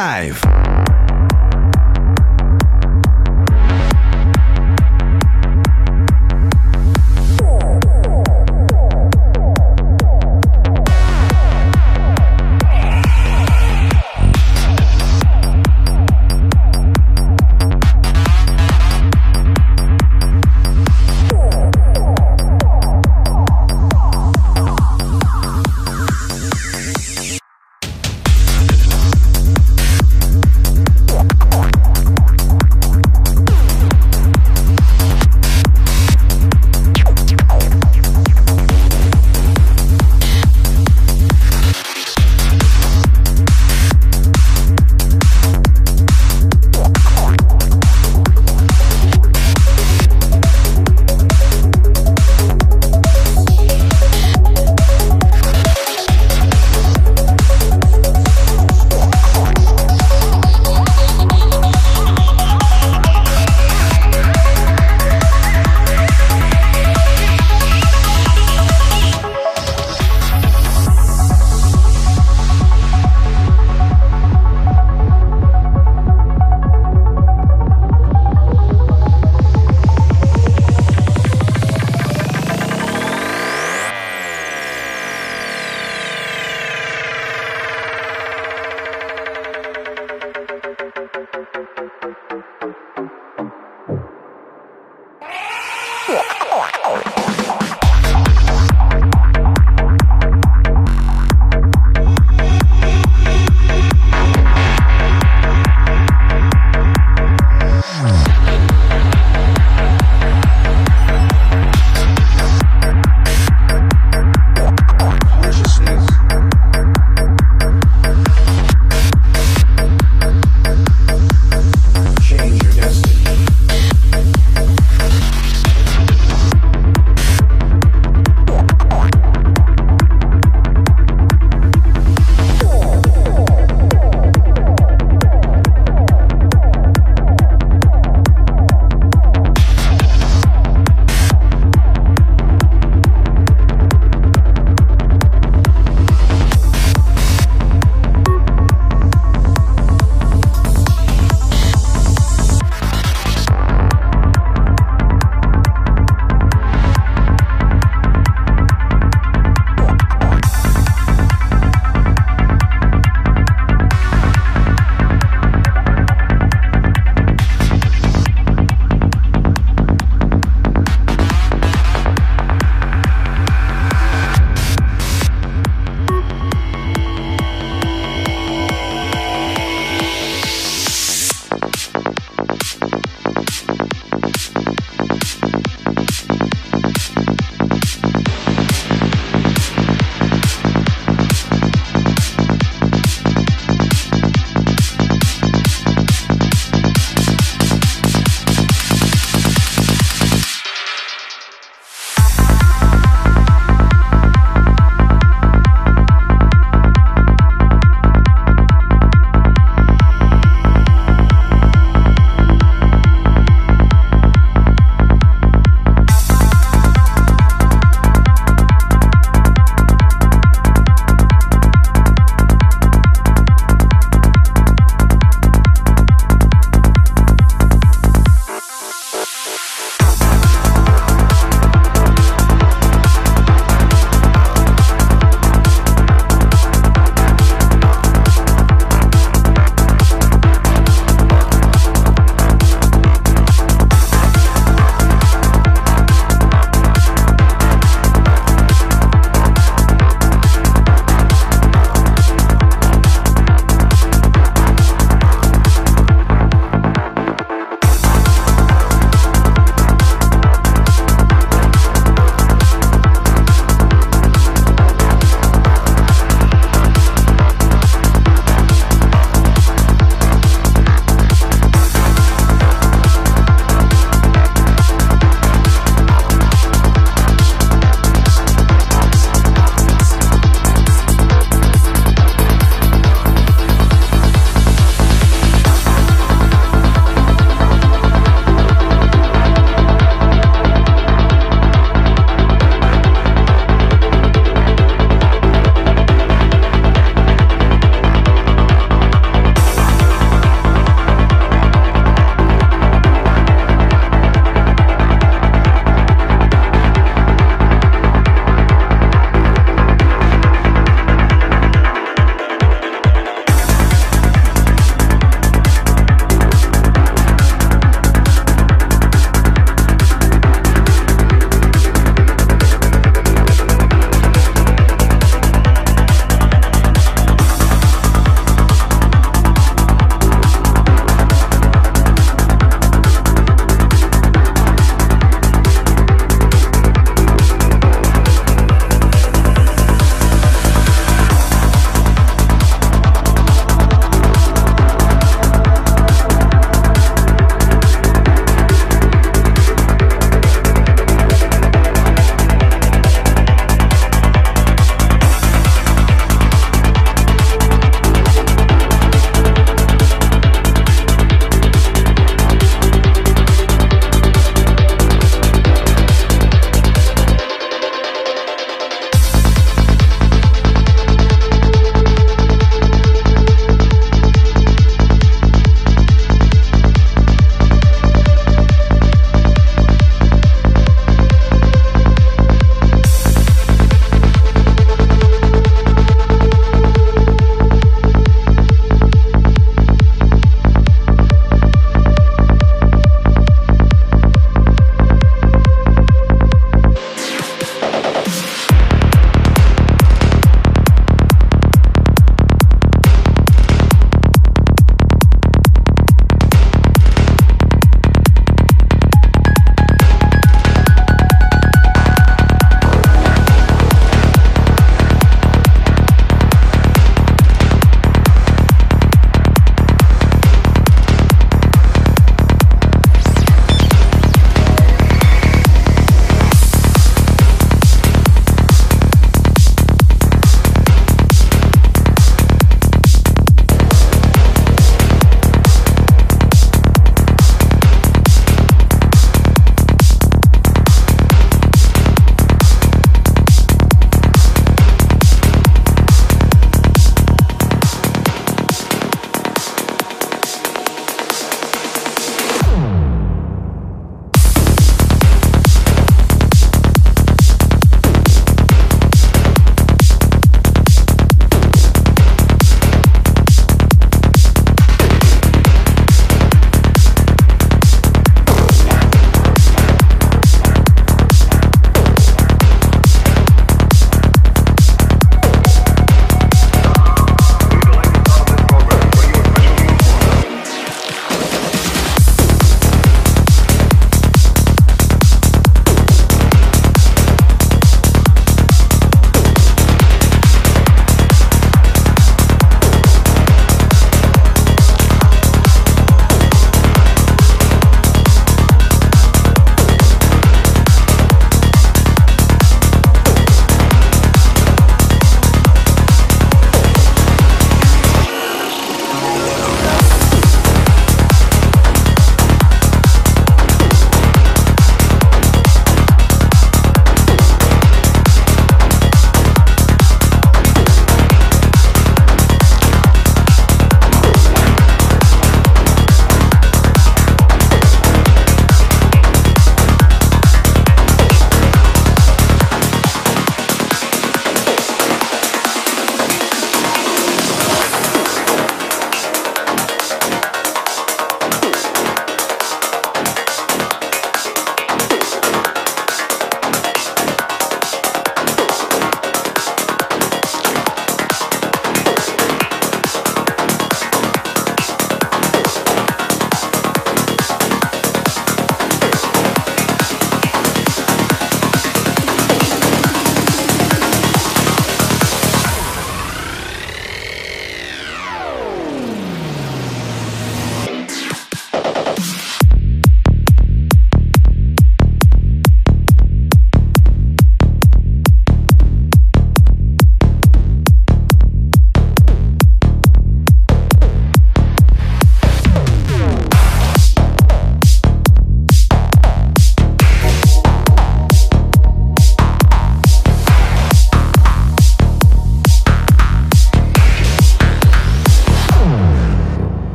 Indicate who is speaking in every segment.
Speaker 1: live.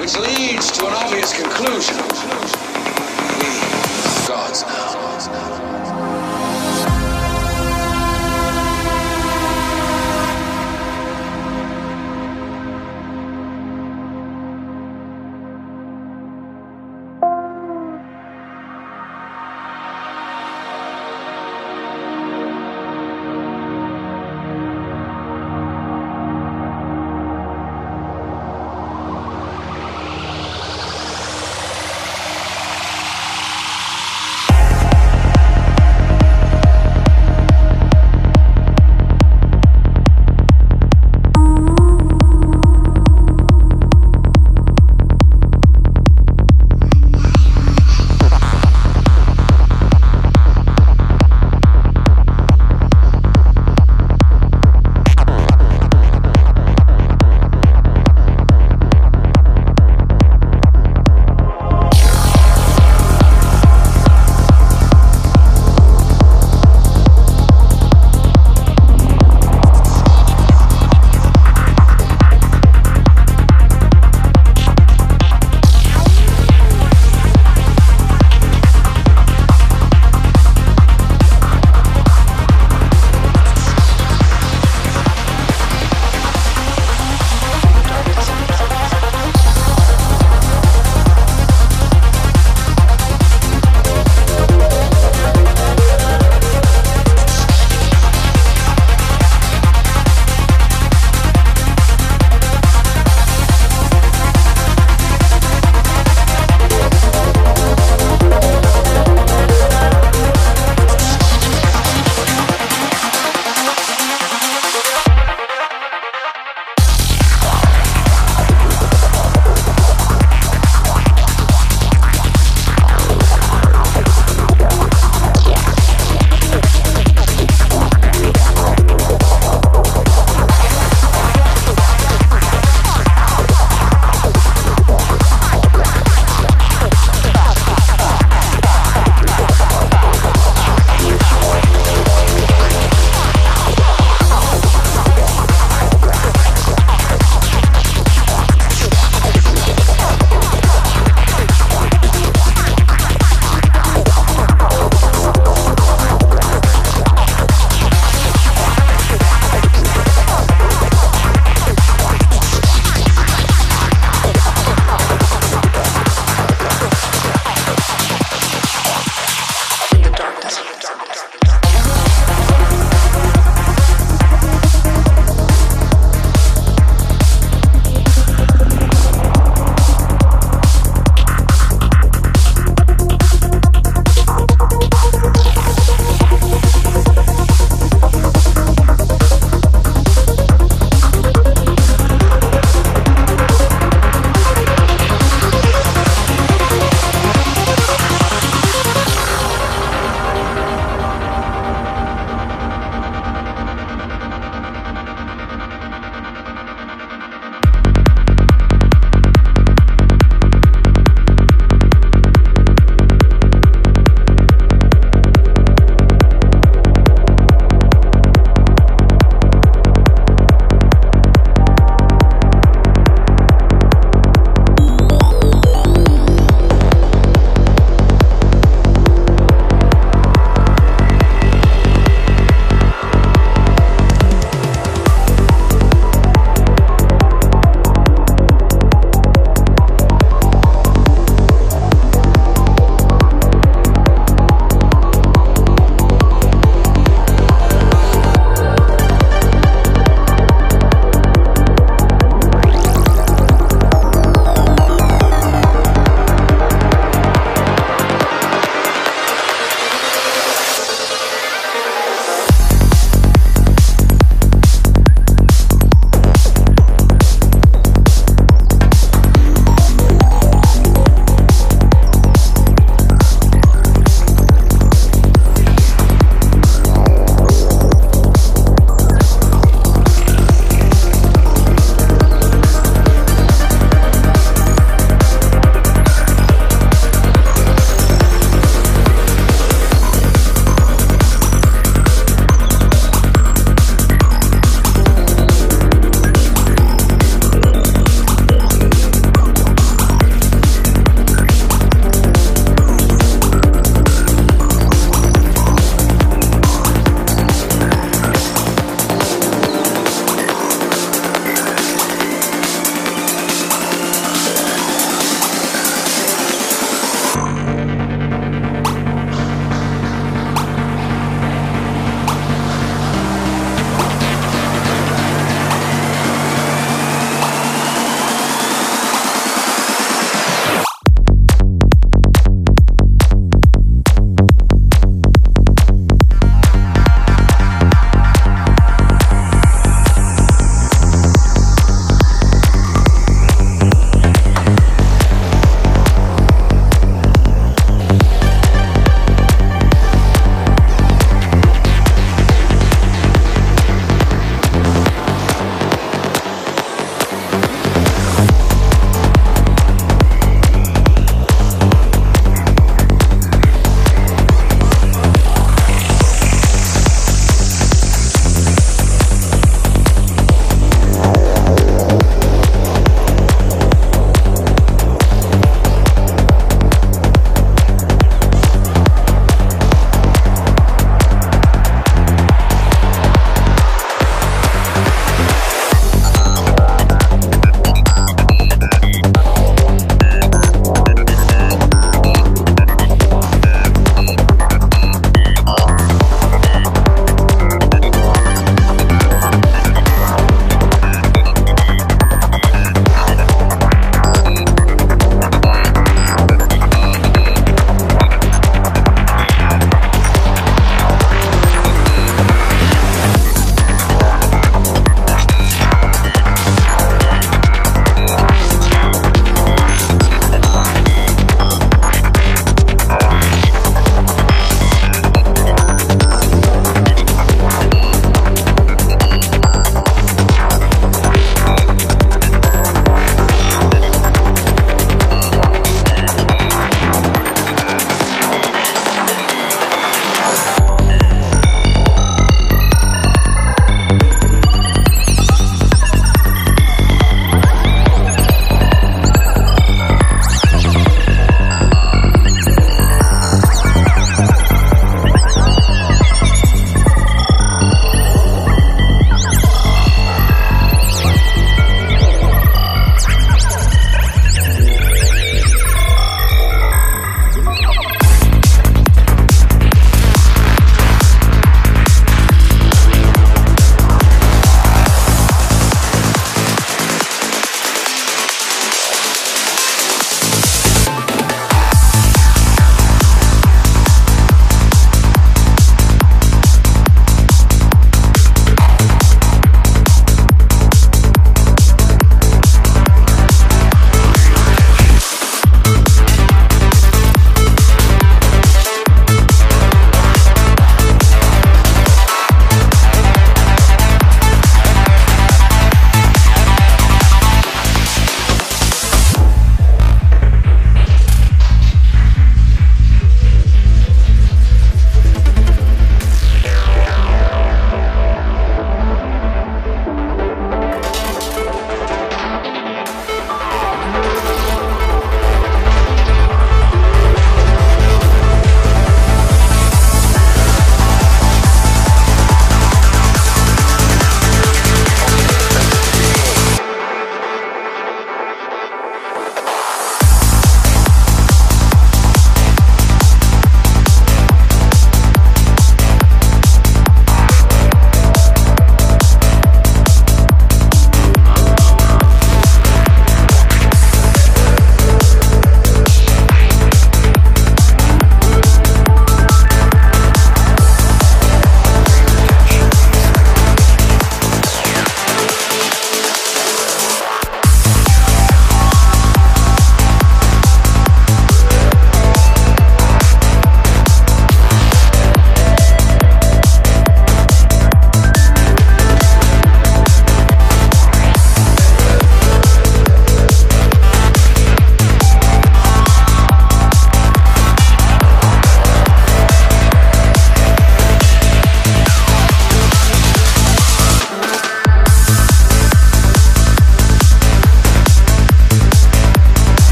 Speaker 1: Which leads to an obvious conclusion. We, gods,